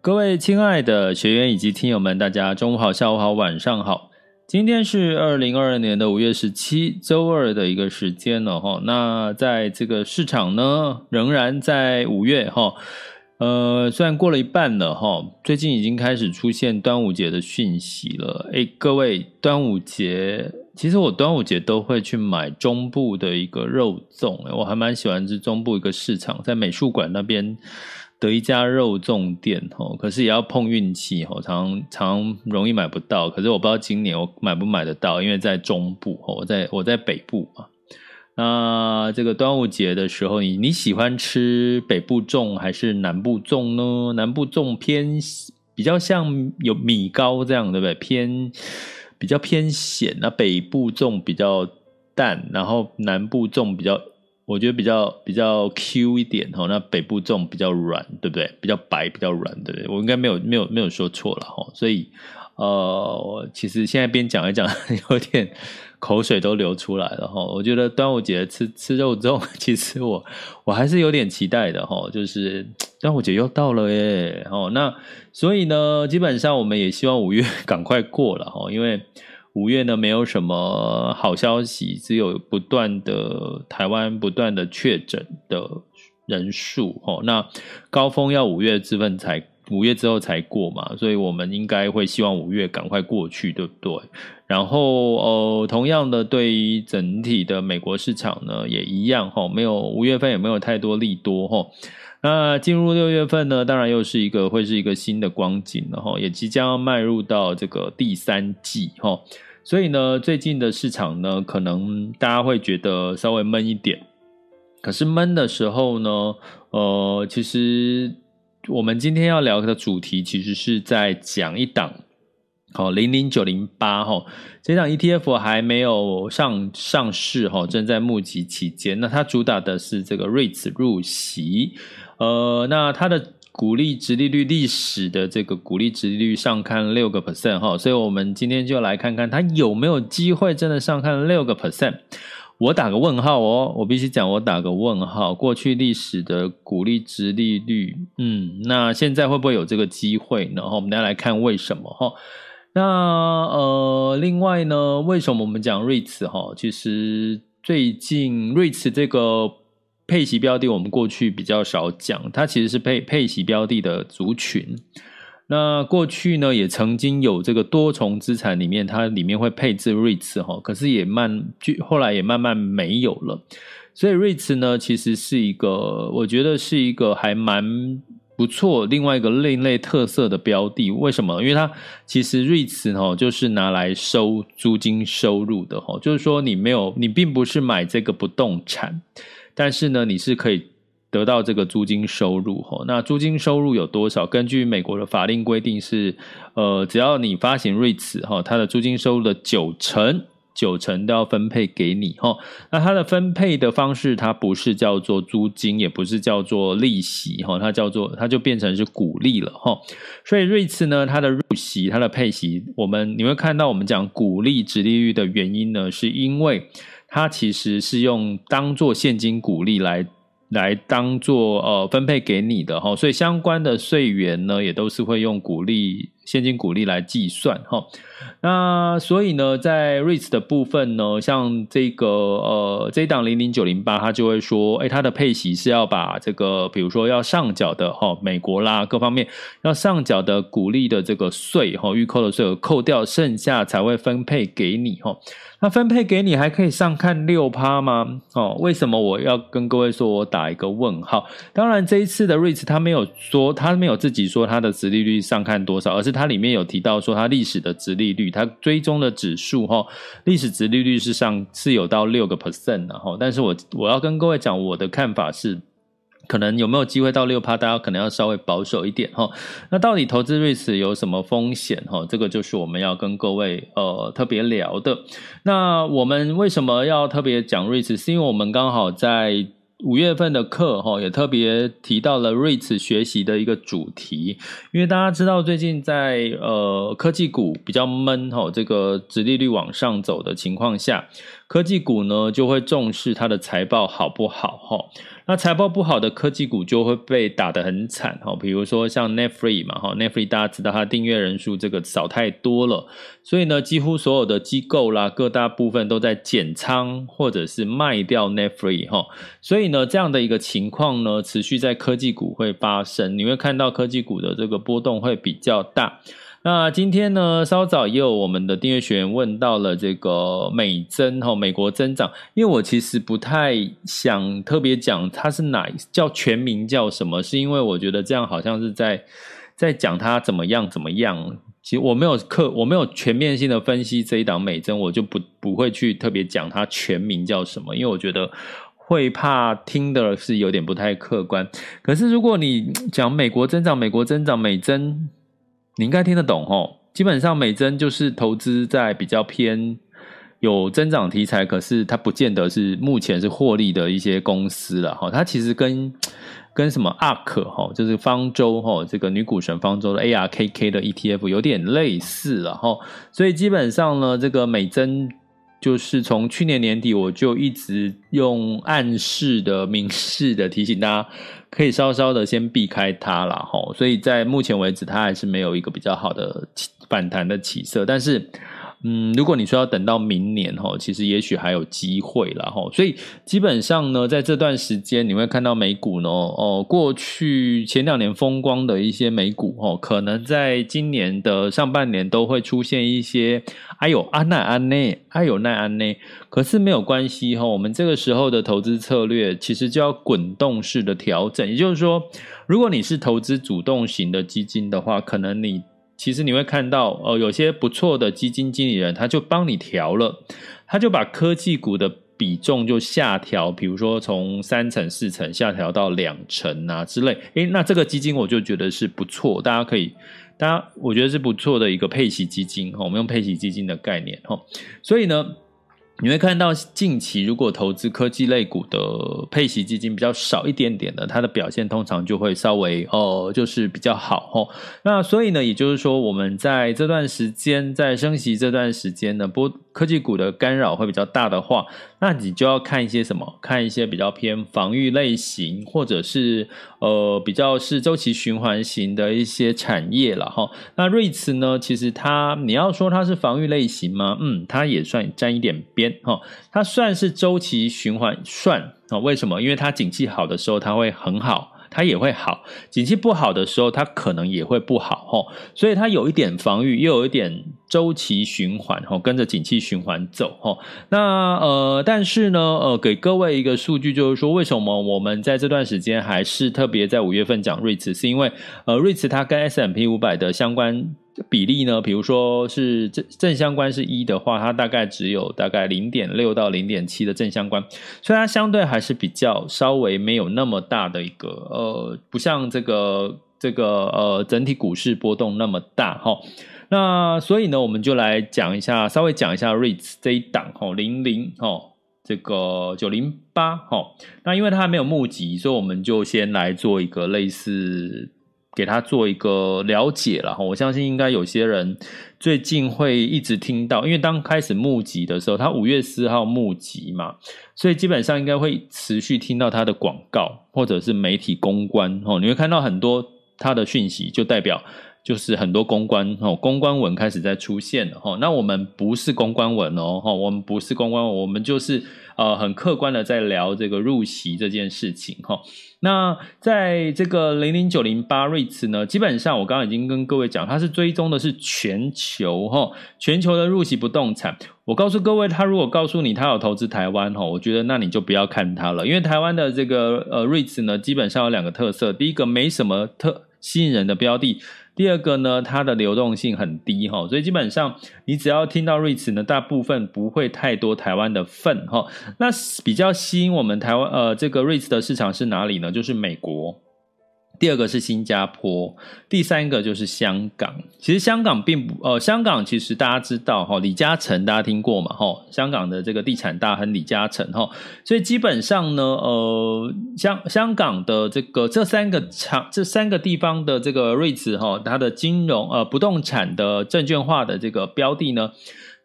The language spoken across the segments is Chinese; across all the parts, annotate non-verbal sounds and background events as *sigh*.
各位亲爱的学员以及听友们，大家中午好、下午好、晚上好。今天是二零二二年的五月十七周二的一个时间了哈。那在这个市场呢，仍然在五月哈。呃，虽然过了一半了哈，最近已经开始出现端午节的讯息了。诶，各位，端午节其实我端午节都会去买中部的一个肉粽，我还蛮喜欢吃中部一个市场，在美术馆那边。的一家肉粽店，可是也要碰运气，常常容易买不到。可是我不知道今年我买不买得到，因为在中部，我在我在北部嘛。那这个端午节的时候，你你喜欢吃北部粽还是南部粽呢？南部粽偏比较像有米糕这样，对不对？偏比较偏咸，那北部粽比较淡，然后南部粽比较。我觉得比较比较 Q 一点哈，那北部粽比较软，对不对？比较白，比较软，对不对？我应该没有没有没有说错了哈，所以呃，我其实现在边讲一讲，*laughs* 有点口水都流出来了哈。我觉得端午节吃吃肉粽，*laughs* 其实我我还是有点期待的哈，就是端午节又到了耶，哦，那所以呢，基本上我们也希望五月 *laughs* 赶快过了哈，因为。五月呢，没有什么好消息，只有不断的台湾不断的确诊的人数哦。那高峰要五月之份才五月之后才过嘛，所以我们应该会希望五月赶快过去，对不对？然后呃，同样的，对于整体的美国市场呢，也一样哈，没有五月份也没有太多利多哈。那进入六月份呢，当然又是一个会是一个新的光景了哈，也即将要迈入到这个第三季哈。所以呢，最近的市场呢，可能大家会觉得稍微闷一点。可是闷的时候呢，呃，其实我们今天要聊的主题，其实是在讲一档，好，零零九零八哈，这档 ETF 还没有上上市哈，正在募集期间。那它主打的是这个 REIT 入息，呃，那它的。股利殖利率历史的这个股利殖利率上看六个 percent 哈，所以我们今天就来看看它有没有机会真的上看六个 percent。我打个问号哦，我必须讲，我打个问号。过去历史的股利殖利率，嗯，那现在会不会有这个机会呢？我们大家来看为什么哈。那呃，另外呢，为什么我们讲 REITs 哈？其实最近 REITs 这个。配息标的，我们过去比较少讲，它其实是配配息标的的族群。那过去呢，也曾经有这个多重资产里面，它里面会配置 REITs 哈，可是也慢，后来也慢慢没有了。所以 REITs 呢，其实是一个，我觉得是一个还蛮不错，另外一个另类特色的标的。为什么？因为它其实 REITs 哈，就是拿来收租金收入的哈，就是说你没有，你并不是买这个不动产。但是呢，你是可以得到这个租金收入哈。那租金收入有多少？根据美国的法令规定是，呃，只要你发行 REITs 哈，它的租金收入的九成，九成都要分配给你哈。那它的分配的方式，它不是叫做租金，也不是叫做利息哈，它叫做它就变成是股利了哈。所以 REITs 呢，它的入息、它的配息，我们你会看到我们讲股利殖利率的原因呢，是因为。它其实是用当做现金股利来来当做呃分配给你的哈，所以相关的税源呢也都是会用股利现金股利来计算哈。那所以呢，在 REITs 的部分呢，像这个呃这一档零零九零八，它就会说，哎，它的配息是要把这个比如说要上缴的哈，美国啦各方面要上缴的股利的这个税哈，预扣的税额扣掉，剩下才会分配给你哈。那分配给你还可以上看六趴吗？哦，为什么我要跟各位说我打一个问号？当然，这一次的 REITs 他没有说，他没有自己说他的殖利率上看多少，而是它里面有提到说它历史的殖利率，它追踪的指数哈，历史殖利率是上是有到六个 percent 的哈。但是我我要跟各位讲，我的看法是。可能有没有机会到六趴？大家可能要稍微保守一点哈。那到底投资 REITs 有什么风险哈？这个就是我们要跟各位呃特别聊的。那我们为什么要特别讲 REITs？是因为我们刚好在五月份的课哈，也特别提到了 REITs 学习的一个主题。因为大家知道最近在呃科技股比较闷哈，这个殖利率往上走的情况下，科技股呢就会重视它的财报好不好哈。那财报不好的科技股就会被打得很惨哈，比如说像 Netflix 嘛哈，Netflix 大家知道它订阅人数这个少太多了，所以呢，几乎所有的机构啦，各大部分都在减仓或者是卖掉 Netflix 哈，所以呢，这样的一个情况呢，持续在科技股会发生，你会看到科技股的这个波动会比较大。那今天呢，稍早也有我们的订阅学员问到了这个美增哈，美国增长，因为我其实不太想特别讲它是哪叫全名叫什么，是因为我觉得这样好像是在在讲它怎么样怎么样。其实我没有课，我没有全面性的分析这一档美增，我就不不会去特别讲它全名叫什么，因为我觉得会怕听的是有点不太客观。可是如果你讲美国增长，美国增长，美增。你应该听得懂哦，基本上美珍就是投资在比较偏有增长题材，可是它不见得是目前是获利的一些公司了哈。它其实跟跟什么 ARK 哈，就是方舟哈，这个女股神方舟的 ARKK 的 ETF 有点类似了哈。所以基本上呢，这个美珍。就是从去年年底，我就一直用暗示的、*laughs* 明示的提醒大家，可以稍稍的先避开它啦齁。所以在目前为止，它还是没有一个比较好的反弹的起色，但是。嗯，如果你说要等到明年哈，其实也许还有机会了哈。所以基本上呢，在这段时间你会看到美股呢，哦，过去前两年风光的一些美股哦，可能在今年的上半年都会出现一些，哎呦，安奈安内，哎呦奈安内。可是没有关系哈，我们这个时候的投资策略其实就要滚动式的调整，也就是说，如果你是投资主动型的基金的话，可能你。其实你会看到，呃，有些不错的基金经理人，他就帮你调了，他就把科技股的比重就下调，比如说从三成、四成下调到两成啊之类。诶，那这个基金我就觉得是不错，大家可以，大家我觉得是不错的一个配息基金哈。我们用配息基金的概念，哈，所以呢。你会看到近期如果投资科技类股的配息基金比较少一点点的，它的表现通常就会稍微、呃，就是比较好哦。那所以呢，也就是说，我们在这段时间在升息这段时间呢，波科技股的干扰会比较大的话，那你就要看一些什么？看一些比较偏防御类型，或者是呃比较是周期循环型的一些产业了哈。那瑞慈呢，其实它你要说它是防御类型吗？嗯，它也算沾一点边。哈，它算是周期循环算啊？为什么？因为它景气好的时候，它会很好，它也会好；景气不好的时候，它可能也会不好。哈，所以它有一点防御，又有一点周期循环。哈，跟着景气循环走。哈，那呃，但是呢，呃，给各位一个数据，就是说，为什么我们在这段时间还是特别在五月份讲瑞慈是因为呃瑞慈它跟 S M P 五百的相关。比例呢？比如说是正正相关是一的话，它大概只有大概零点六到零点七的正相关，所以它相对还是比较稍微没有那么大的一个呃，不像这个这个呃整体股市波动那么大哈。那所以呢，我们就来讲一下，稍微讲一下 REITs 这一档哈零零哈这个九零八哈。那因为它还没有募集，所以我们就先来做一个类似。给他做一个了解了哈，我相信应该有些人最近会一直听到，因为当开始募集的时候，他五月四号募集嘛，所以基本上应该会持续听到他的广告或者是媒体公关哦，你会看到很多他的讯息，就代表就是很多公关哦，公关文开始在出现了哈。那我们不是公关文哦，哈，我们不是公关文，我们就是呃很客观的在聊这个入席这件事情哈。那在这个零零九零八 REITs 呢，基本上我刚刚已经跟各位讲，它是追踪的是全球哈，全球的入席不动产。我告诉各位，他如果告诉你他有投资台湾哈，我觉得那你就不要看它了，因为台湾的这个呃 REITs 呢，基本上有两个特色，第一个没什么特吸引人的标的。第二个呢，它的流动性很低哈，所以基本上你只要听到 REITs 呢，大部分不会太多台湾的份哈。那比较吸引我们台湾呃这个 REITs 的市场是哪里呢？就是美国。第二个是新加坡，第三个就是香港。其实香港并不，呃，香港其实大家知道哈，李嘉诚大家听过嘛哈？香港的这个地产大亨李嘉诚哈，所以基本上呢，呃，香香港的这个这三个场这三个地方的这个 REITs 哈，它的金融呃不动产的证券化的这个标的呢。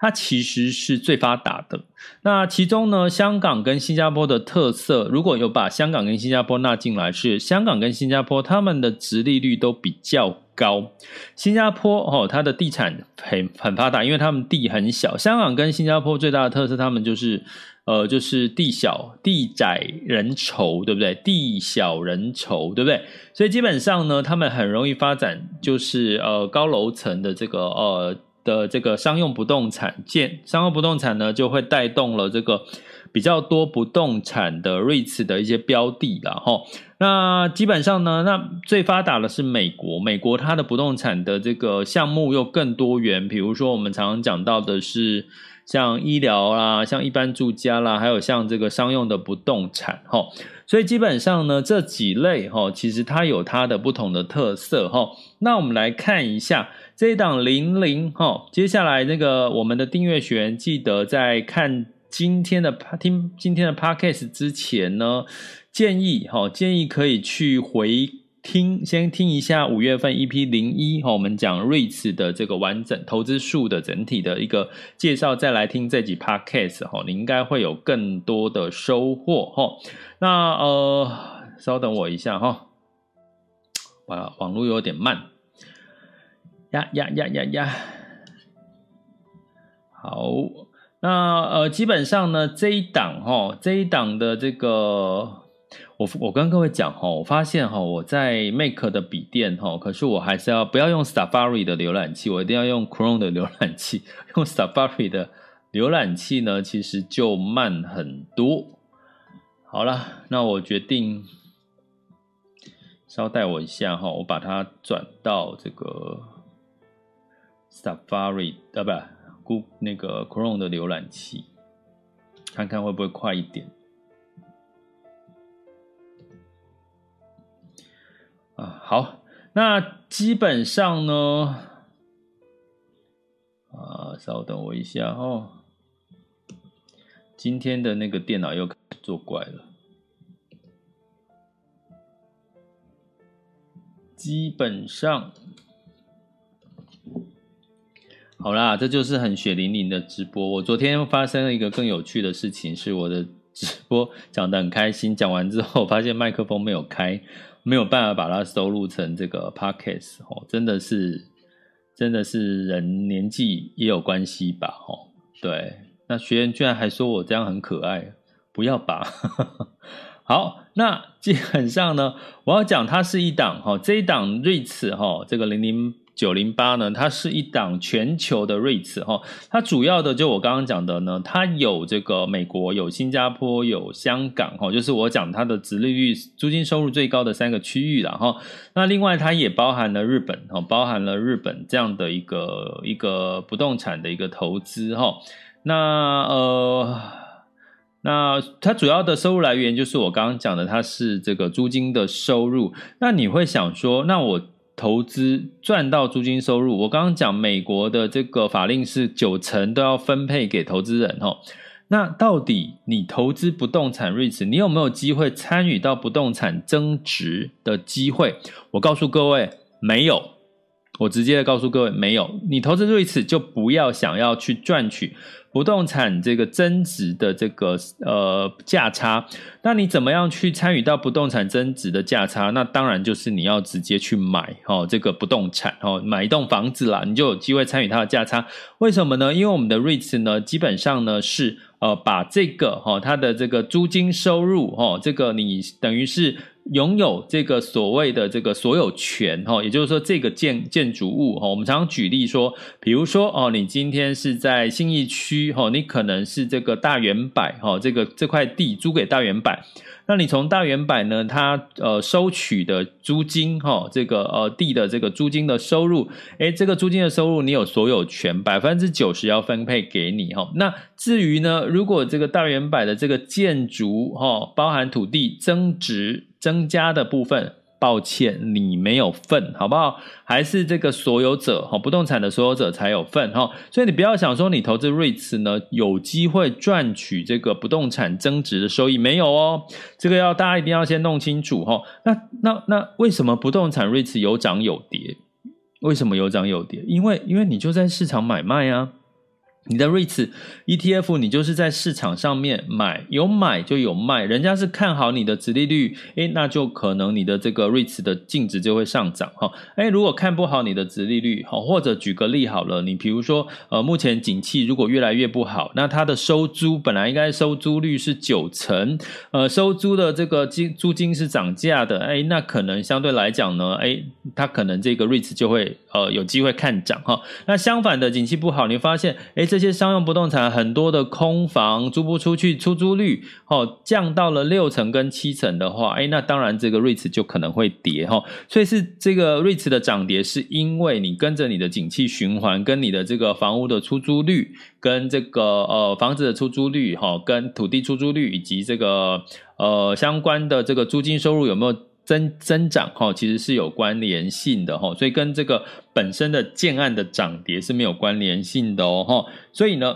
它其实是最发达的。那其中呢，香港跟新加坡的特色，如果有把香港跟新加坡纳进来，是香港跟新加坡他们的殖利率都比较高。新加坡哦，它的地产很很发达，因为他们地很小。香港跟新加坡最大的特色，他们就是呃，就是地小地窄人稠，对不对？地小人稠，对不对？所以基本上呢，他们很容易发展，就是呃高楼层的这个呃。的这个商用不动产建商用不动产呢，就会带动了这个比较多不动产的 REITs 的一些标的了哈。那基本上呢，那最发达的是美国，美国它的不动产的这个项目又更多元，比如说我们常常讲到的是像医疗啦，像一般住家啦，还有像这个商用的不动产哈。所以基本上呢，这几类哈，其实它有它的不同的特色哈。那我们来看一下。这一档零零哈，接下来那个我们的订阅学员记得在看今天的听今天的 podcast 之前呢，建议哈建议可以去回听，先听一下五月份 EP 零一哈，我们讲 REITs 的这个完整投资数的整体的一个介绍，再来听这集 podcast 哈，你应该会有更多的收获哈。那呃，稍等我一下哈，啊网络有点慢。呀呀呀呀呀！好，那呃，基本上呢，这一档哈，这一档的这个，我我跟各位讲哈，我发现哈，我在 Mac 的笔电哈，可是我还是要不要用 Safari 的浏览器，我一定要用 Chrome 的浏览器。*laughs* 用 Safari 的浏览器呢，其实就慢很多。好了，那我决定稍待我一下哈，我把它转到这个。Safari 啊，不？Google 那个 Chrome 的浏览器，看看会不会快一点啊？好，那基本上呢，啊，稍等我一下哦。今天的那个电脑又开始作怪了，基本上。好啦，这就是很血淋淋的直播。我昨天发生了一个更有趣的事情，是我的直播讲得很开心，讲完之后发现麦克风没有开，没有办法把它收录成这个 podcast 哦，真的是，真的是人年纪也有关系吧？哦，对，那学员居然还说我这样很可爱，不要吧？*laughs* 好，那基本上呢，我要讲它是一档哈，这一档 REITs 哈，这个零零。九零八呢，它是一档全球的 REITs 哈，它主要的就我刚刚讲的呢，它有这个美国、有新加坡、有香港哈，就是我讲它的殖利率、租金收入最高的三个区域了哈。那另外它也包含了日本哈，包含了日本这样的一个一个不动产的一个投资哈。那呃，那它主要的收入来源就是我刚刚讲的，它是这个租金的收入。那你会想说，那我投资赚到租金收入，我刚刚讲美国的这个法令是九成都要分配给投资人哦。那到底你投资不动产 REITs，你有没有机会参与到不动产增值的机会？我告诉各位，没有。我直接的告诉各位，没有。你投资 REITs 就不要想要去赚取不动产这个增值的这个呃价差，那你怎么样去参与到不动产增值的价差？那当然就是你要直接去买哦，这个不动产哦，买一栋房子啦，你就有机会参与它的价差。为什么呢？因为我们的 REITs 呢，基本上呢是呃把这个哈它的这个租金收入哈，这个你等于是。拥有这个所谓的这个所有权哈，也就是说这个建建筑物哈，我们常常举例说，比如说哦，你今天是在信义区哈，你可能是这个大圆百哈，这个这块地租给大圆百。那你从大圆百呢，它呃收取的租金哈，这个呃地的这个租金的收入，诶，这个租金的收入你有所有权，百分之九十要分配给你哈。那至于呢，如果这个大圆百的这个建筑哈，包含土地增值增加的部分。抱歉，你没有份，好不好？还是这个所有者哈，不动产的所有者才有份哈。所以你不要想说你投资 REITs 呢，有机会赚取这个不动产增值的收益，没有哦。这个要大家一定要先弄清楚哈。那那那为什么不动产 REITs 有涨有跌？为什么有涨有跌？因为因为你就在市场买卖啊。你的 REITs ETF，你就是在市场上面买，有买就有卖，人家是看好你的殖利率，诶，那就可能你的这个 REITs 的净值就会上涨哈。诶，如果看不好你的殖利率，好，或者举个例好了，你比如说，呃，目前景气如果越来越不好，那它的收租本来应该收租率是九成，呃，收租的这个金租金是涨价的，诶，那可能相对来讲呢，诶，它可能这个 REITs 就会呃有机会看涨哈。那相反的，景气不好，你发现，诶。这些商用不动产很多的空房租不出去，出租率哦降到了六成跟七成的话，哎，那当然这个 REITs 就可能会跌哈。所以是这个 REITs 的涨跌，是因为你跟着你的景气循环，跟你的这个房屋的出租率，跟这个呃房子的出租率哈，跟土地出租率以及这个呃相关的这个租金收入有没有？增增长哈，其实是有关联性的哈，所以跟这个本身的建案的涨跌是没有关联性的哦哈。所以呢，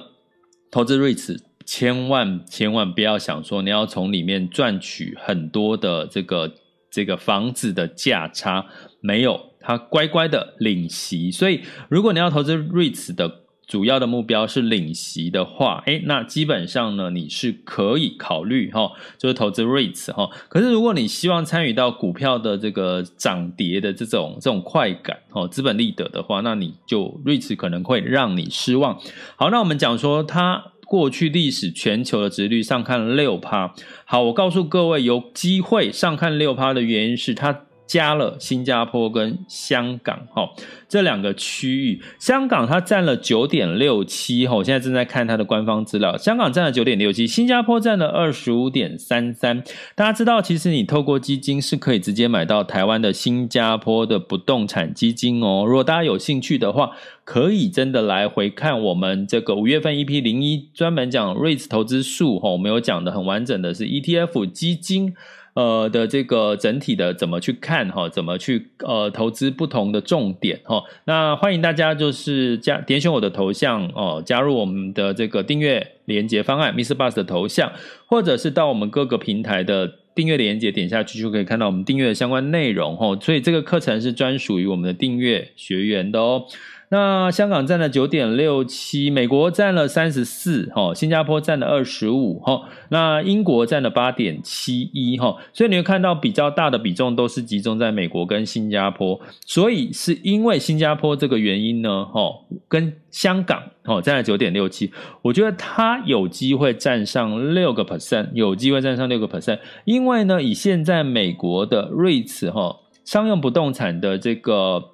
投资 REITs 千万千万不要想说你要从里面赚取很多的这个这个房子的价差，没有，它乖乖的领息。所以如果你要投资 REITs 的。主要的目标是领息的话，诶，那基本上呢，你是可以考虑哈，就是投资 REITs 哈。可是如果你希望参与到股票的这个涨跌的这种这种快感哦，资本利得的话，那你就 REITs 可能会让你失望。好，那我们讲说它过去历史全球的殖利率上看六趴。好，我告诉各位，有机会上看六趴的原因是它。加了新加坡跟香港哈这两个区域，香港它占了九点六七哈，我现在正在看它的官方资料，香港占了九点六七，新加坡占了二十五点三三。大家知道，其实你透过基金是可以直接买到台湾的新加坡的不动产基金哦。如果大家有兴趣的话，可以真的来回看我们这个五月份 EP 零一专门讲 REITs 投资术哈，我们有讲的很完整的是 ETF 基金。呃的这个整体的怎么去看哈？怎么去呃投资不同的重点哈？那欢迎大家就是加点选我的头像哦，加入我们的这个订阅连接方案，Mr. Bus 的头像，或者是到我们各个平台的订阅连接点下去就可以看到我们订阅的相关内容哈。所以这个课程是专属于我们的订阅学员的哦。那香港占了九点六七，美国占了三十四，哈，新加坡占了二十五，哈，那英国占了八点七一，哈，所以你会看到比较大的比重都是集中在美国跟新加坡，所以是因为新加坡这个原因呢，哈，跟香港，哈，占了九点六七，我觉得它有机会占上六个 percent，有机会占上六个 percent，因为呢，以现在美国的 REITs，哈，商用不动产的这个。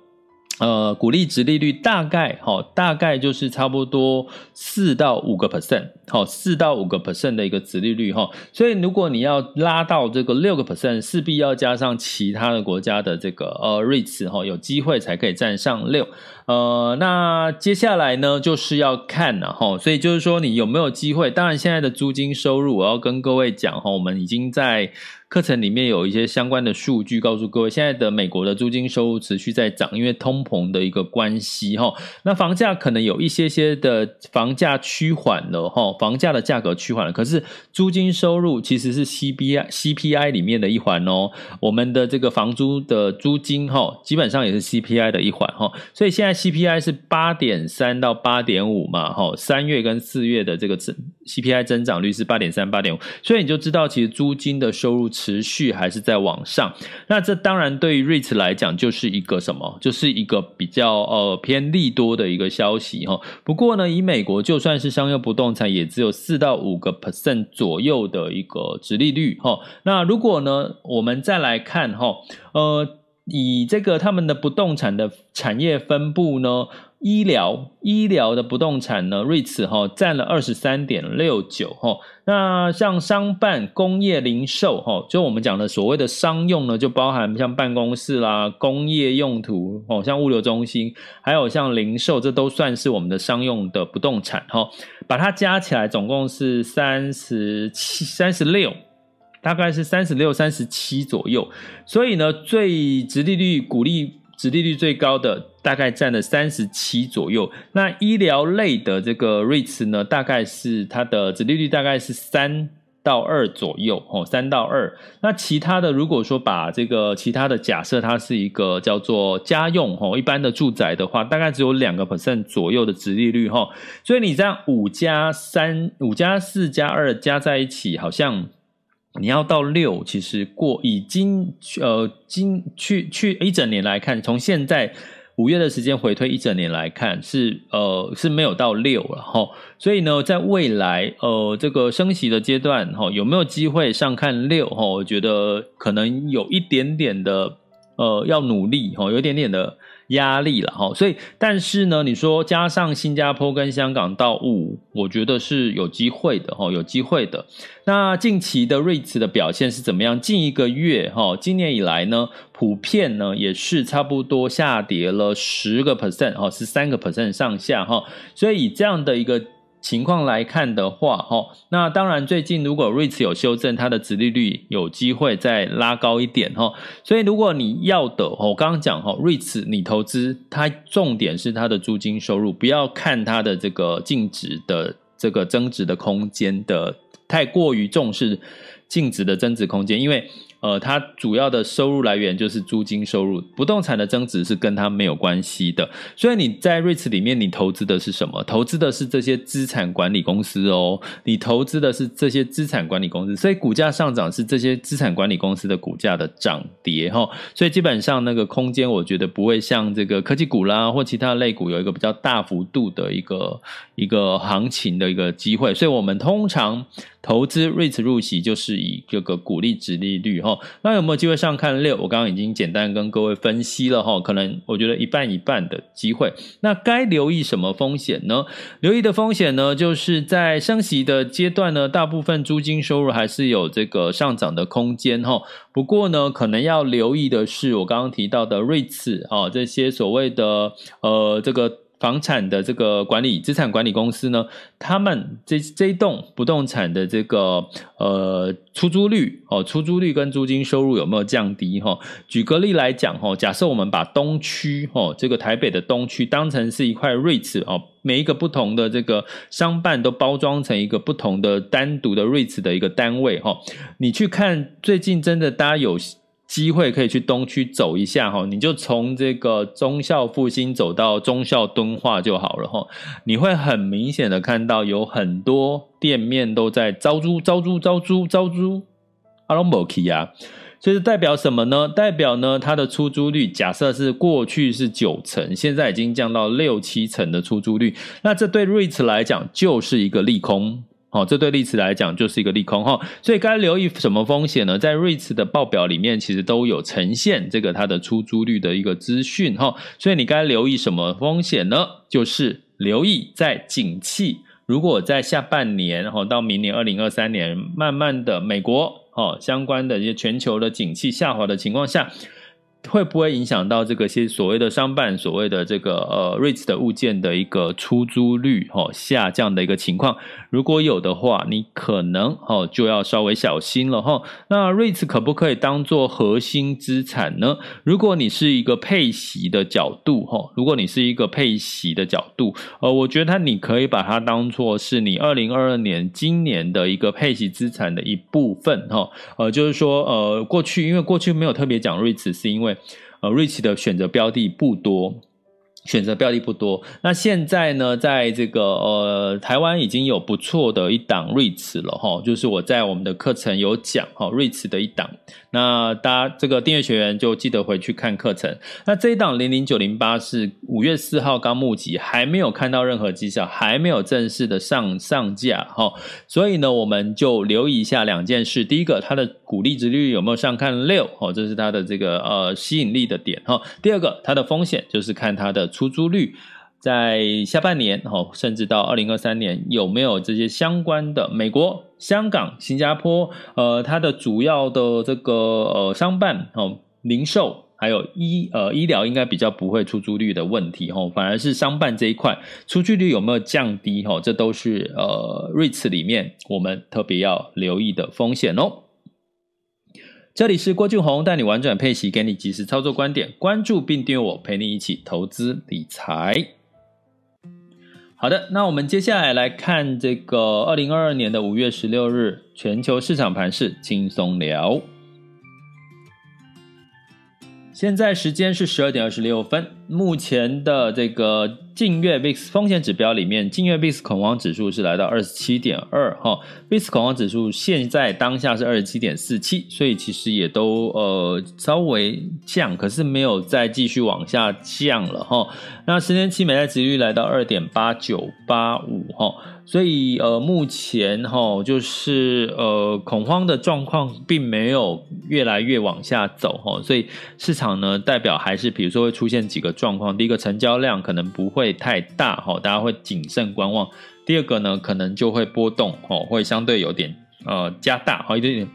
呃，股利值利率大概哈、哦，大概就是差不多四到五个 percent，好，四到五个 percent 的一个殖利率哈、哦。所以如果你要拉到这个六个 percent，势必要加上其他的国家的这个呃 REITs 哈，有机会才可以站上六。呃，那接下来呢，就是要看了哈。所以就是说，你有没有机会？当然，现在的租金收入，我要跟各位讲哈，我们已经在。课程里面有一些相关的数据告诉各位，现在的美国的租金收入持续在涨，因为通膨的一个关系哈。那房价可能有一些些的房价趋缓了哈，房价的价格趋缓了，可是租金收入其实是 C B I CPI 里面的一环哦。我们的这个房租的租金哈，基本上也是 CPI 的一环哈。所以现在 CPI 是八点三到八点五嘛哈，三月跟四月的这个整 CPI 增长率是八点三八点五，所以你就知道其实租金的收入持续还是在往上，那这当然对于 REITs 来讲就是一个什么？就是一个比较呃偏利多的一个消息哈。不过呢，以美国就算是商业不动产，也只有四到五个 percent 左右的一个殖利率哈。那如果呢，我们再来看哈，呃，以这个他们的不动产的产业分布呢？医疗医疗的不动产呢，REITs 哈占了二十三点六九哈。那像商办、工业、零售哈，就我们讲的所谓的商用呢，就包含像办公室啦、工业用途哦，像物流中心，还有像零售，这都算是我们的商用的不动产哈。把它加起来，总共是三十七、三十六，大概是三十六、三十七左右。所以呢，最殖利率股利。殖利率最高的大概占了三十七左右，那医疗类的这个 REITs 呢，大概是它的殖利率大概是三到二左右哦，三到二。那其他的如果说把这个其他的假设它是一个叫做家用哦，一般的住宅的话，大概只有两个 percent 左右的殖利率哈。所以你这样五加三、五加四加二加在一起，好像。你要到六，其实过已经呃，今去去一整年来看，从现在五月的时间回推一整年来看，是呃是没有到六了哈。所以呢，在未来呃这个升息的阶段哈，有没有机会上看六哈？我觉得可能有一点点的呃要努力哈，有一点点的。压力了哈，所以但是呢，你说加上新加坡跟香港到五，我觉得是有机会的哈，有机会的。那近期的 REIT 的表现是怎么样？近一个月哈，今年以来呢，普遍呢也是差不多下跌了十个 percent 哈，十三个 percent 上下哈，所以以这样的一个。情况来看的话，哈，那当然最近如果 REITs 有修正，它的殖利率有机会再拉高一点，哈，所以如果你要的，我刚刚讲哈，REITs 你投资它重点是它的租金收入，不要看它的这个净值的这个增值的空间的太过于重视净值的增值空间，因为。呃，它主要的收入来源就是租金收入，不动产的增值是跟它没有关系的。所以你在 REITs 里面，你投资的是什么？投资的是这些资产管理公司哦，你投资的是这些资产管理公司，所以股价上涨是这些资产管理公司的股价的涨跌哈。所以基本上那个空间，我觉得不会像这个科技股啦或其他类股有一个比较大幅度的一个一个行情的一个机会。所以我们通常。投资 REITs 入息就是是以这个股利殖利率哈，那有没有机会上看六？我刚刚已经简单跟各位分析了哈，可能我觉得一半一半的机会。那该留意什么风险呢？留意的风险呢，就是在升息的阶段呢，大部分租金收入还是有这个上涨的空间哈。不过呢，可能要留意的是我刚刚提到的 REITs 啊，这些所谓的呃这个。房产的这个管理资产管理公司呢，他们这这一栋不动产的这个呃出租率哦，出租率跟租金收入有没有降低哈？举个例来讲哈，假设我们把东区哦，这个台北的东区当成是一块 REITs 哦，每一个不同的这个商办都包装成一个不同的单独的 REITs 的一个单位哈，你去看最近真的大家有。机会可以去东区走一下哈，你就从这个中校复兴走到中校敦化就好了哈，你会很明显的看到有很多店面都在招租、招租、招租、招租，阿隆伯奇啊，这是代表什么呢？代表呢，它的出租率假设是过去是九成，现在已经降到六七成的出租率，那这对 REITs 来讲就是一个利空。哦，这对瑞慈来讲就是一个利空哈，所以该留意什么风险呢？在 REITs 的报表里面，其实都有呈现这个它的出租率的一个资讯哈，所以你该留意什么风险呢？就是留意在景气，如果在下半年哈到明年二零二三年，慢慢的美国哦相关的一些全球的景气下滑的情况下。会不会影响到这个些所谓的商办所谓的这个呃 REITs 的物件的一个出租率哦下降的一个情况？如果有的话，你可能哦就要稍微小心了哈。那 REITs 可不可以当做核心资产呢？如果你是一个配息的角度哈，如果你是一个配息的角度，呃，我觉得它你可以把它当做是你二零二二年今年的一个配息资产的一部分哈。呃，就是说呃过去因为过去没有特别讲 REITs，是因为呃瑞奇的选择标的不多。选择标的不多，那现在呢，在这个呃台湾已经有不错的一档 REITs 了哈，就是我在我们的课程有讲哈 REITs 的一档，那大家这个订阅学员就记得回去看课程。那这一档零零九零八是五月四号刚募集，还没有看到任何绩效，还没有正式的上上架哈，所以呢，我们就留意一下两件事，第一个它的股利殖利率有没有上看六哦，这是它的这个呃吸引力的点哈，第二个它的风险就是看它的。出租率在下半年哦，甚至到二零二三年，有没有这些相关的美国、香港、新加坡？呃，它的主要的这个呃商办哦，零售还有医呃医疗，应该比较不会出租率的问题哈，反而是商办这一块出租率有没有降低？哈，这都是呃 REITs 里面我们特别要留意的风险哦。这里是郭俊宏，带你玩转配息，给你及时操作观点。关注并订阅我，陪你一起投资理财。好的，那我们接下来来看这个二零二二年的五月十六日全球市场盘势轻松聊。现在时间是十二点二十六分，目前的这个。近月 VIX 风险指标里面，近月 VIX 恐慌指数是来到二十七点二哈，VIX 恐慌指数现在当下是二十七点四七，所以其实也都呃稍微降，可是没有再继续往下降了哈。那十年期美债殖利率来到二点八九八五哈，所以呃目前哈就是呃恐慌的状况并没有越来越往下走哈，所以市场呢代表还是比如说会出现几个状况，第一个成交量可能不会。太大哈，大家会谨慎观望。第二个呢，可能就会波动哦，会相对有点呃加大，好一点点。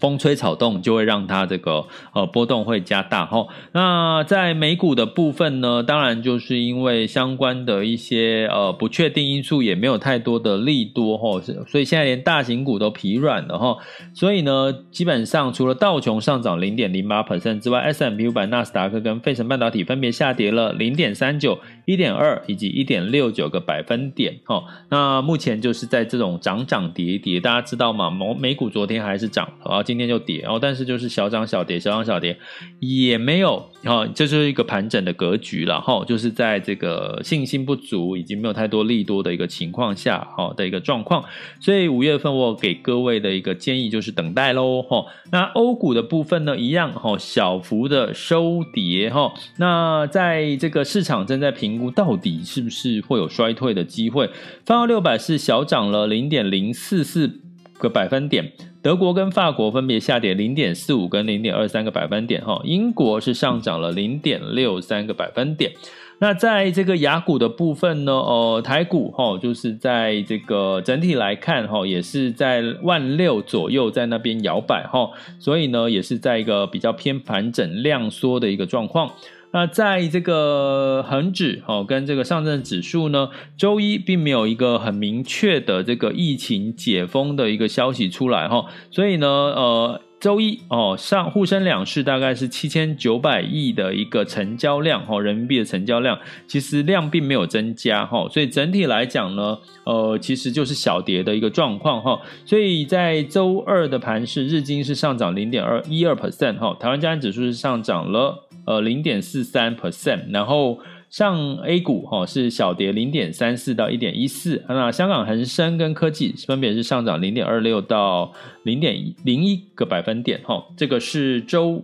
风吹草动就会让它这个呃波动会加大哈。那在美股的部分呢，当然就是因为相关的一些呃不确定因素也没有太多的利多哈，所以现在连大型股都疲软了哈。所以呢，基本上除了道琼上涨零点零八 percent 之外，S M P 五百、纳斯达克跟费城半导体分别下跌了零点三九、一点二以及一点六九个百分点哈。那目前就是在这种涨涨跌跌，大家知道吗？美美股昨天还是涨，然后今天就跌哦，但是就是小涨小跌，小涨小跌，也没有哈，这就是一个盘整的格局了哈，就是在这个信心不足，以及没有太多利多的一个情况下，哈的一个状况，所以五月份我给各位的一个建议就是等待喽哈。那欧股的部分呢，一样哈，小幅的收跌哈。那在这个市场正在评到底是不是会有衰退的机会，泛欧六百是小涨了零点零四四个百分点。德国跟法国分别下跌零点四五跟零点二三个百分点，哈，英国是上涨了零点六三个百分点。那在这个亚股的部分呢，呃，台股哈，就是在这个整体来看哈，也是在万六左右在那边摇摆哈，所以呢，也是在一个比较偏盘整量缩的一个状况。那在这个恒指哦，跟这个上证指数呢，周一并没有一个很明确的这个疫情解封的一个消息出来哈，所以呢，呃，周一哦上沪深两市大概是七千九百亿的一个成交量哈，人民币的成交量其实量并没有增加哈，所以整体来讲呢，呃，其实就是小跌的一个状况哈，所以在周二的盘市，日经是上涨零点二一二 percent 哈，台湾加权指数是上涨了。呃，零点四三 percent，然后上 A 股哈、哦、是小跌零点三四到一点一四，那香港恒生跟科技分别是上涨零点二六到零点零一个百分点哈、哦，这个是周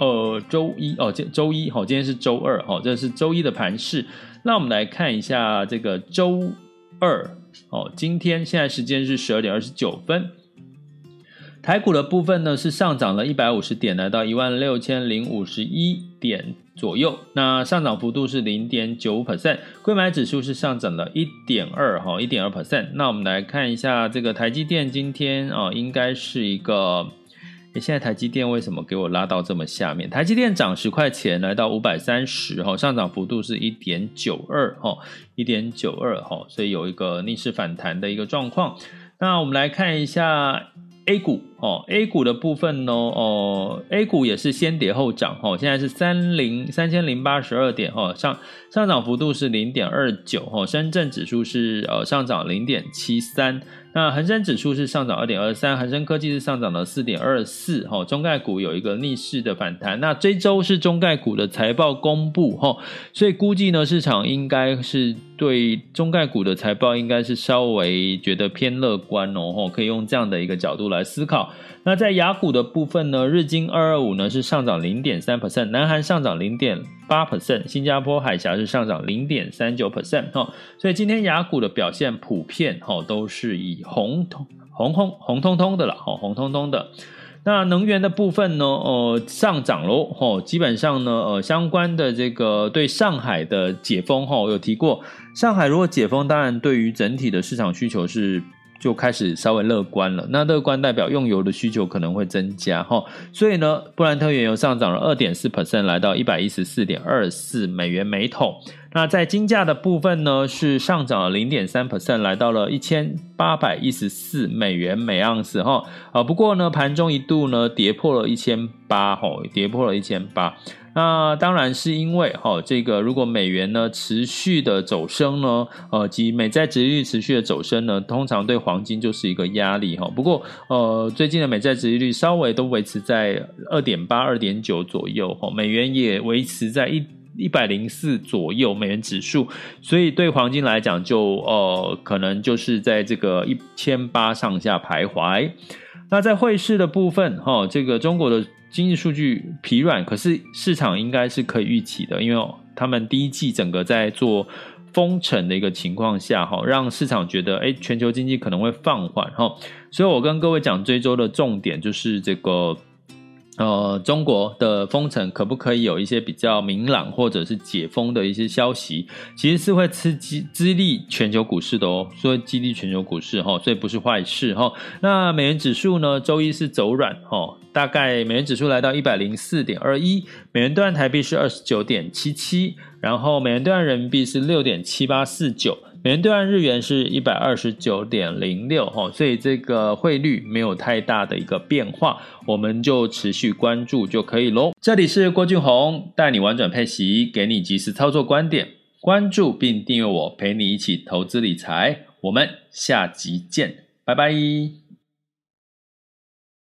呃周一哦，今周一哈、哦，今天是周二哈、哦，这是周一的盘势。那我们来看一下这个周二哦，今天现在时间是十二点二十九分。台股的部分呢是上涨了一百五十点，来到一万六千零五十一点左右。那上涨幅度是零点九五 percent，柜买指数是上涨了一点二哈，一点二 percent。那我们来看一下这个台积电今天啊，应该是一个诶，现在台积电为什么给我拉到这么下面？台积电涨十块钱，来到五百三十，哈，上涨幅度是一点九二，哈，一点九二，哈，所以有一个逆势反弹的一个状况。那我们来看一下 A 股，哦，A 股的部分呢，哦，A 股也是先跌后涨，哦，现在是三零三千零八十二点，哦，上上涨幅度是零点二九，哦，深圳指数是呃上涨零点七三。那恒生指数是上涨二点二三，恒生科技是上涨了四点二四，哈，中概股有一个逆势的反弹。那这周是中概股的财报公布，哈，所以估计呢，市场应该是对中概股的财报应该是稍微觉得偏乐观哦，可以用这样的一个角度来思考。那在雅股的部分呢，日经二二五呢是上涨零点三 percent，南韩上涨零点八 percent，新加坡海峡是上涨零点三九 percent 哈，所以今天雅股的表现普遍哈都是以红通红红红彤彤的了哈，红彤彤的。那能源的部分呢，呃上涨喽哈，基本上呢呃相关的这个对上海的解封哈，我有提过，上海如果解封，当然对于整体的市场需求是。就开始稍微乐观了，那乐观代表用油的需求可能会增加哈，所以呢，布兰特原油上涨了二点四 percent，来到一百一十四点二四美元每桶。那在金价的部分呢，是上涨了零点三 percent，来到了一千八百一十四美元每盎司哈。啊，不过呢，盘中一度呢跌破了一千八哈，跌破了一千八。那当然是因为哈，这个如果美元呢持续的走升呢，呃，及美债殖利率持续的走升呢，通常对黄金就是一个压力哈。不过呃，最近的美债殖利率稍微都维持在二点八、二点九左右哈，美元也维持在一一百零四左右美元指数，所以对黄金来讲就呃可能就是在这个一千八上下徘徊。那在汇市的部分哈，这个中国的。经济数据疲软，可是市场应该是可以预期的，因为他们第一季整个在做封城的一个情况下，哈，让市场觉得，哎，全球经济可能会放缓，哈，所以我跟各位讲，这周的重点就是这个。呃，中国的封城可不可以有一些比较明朗或者是解封的一些消息？其实是会刺激、激励全球股市的哦，所以激励全球股市哈，所以不是坏事哈。那美元指数呢，周一是走软哈，大概美元指数来到一百零四点二一，美元兑换台币是二十九点七七，然后美元兑换人民币是六点七八四九。美元兑换日元是一百二十九点零六哈，所以这个汇率没有太大的一个变化，我们就持续关注就可以喽。这里是郭俊宏，带你玩转配息，给你及时操作观点，关注并订阅我，陪你一起投资理财。我们下集见，拜拜。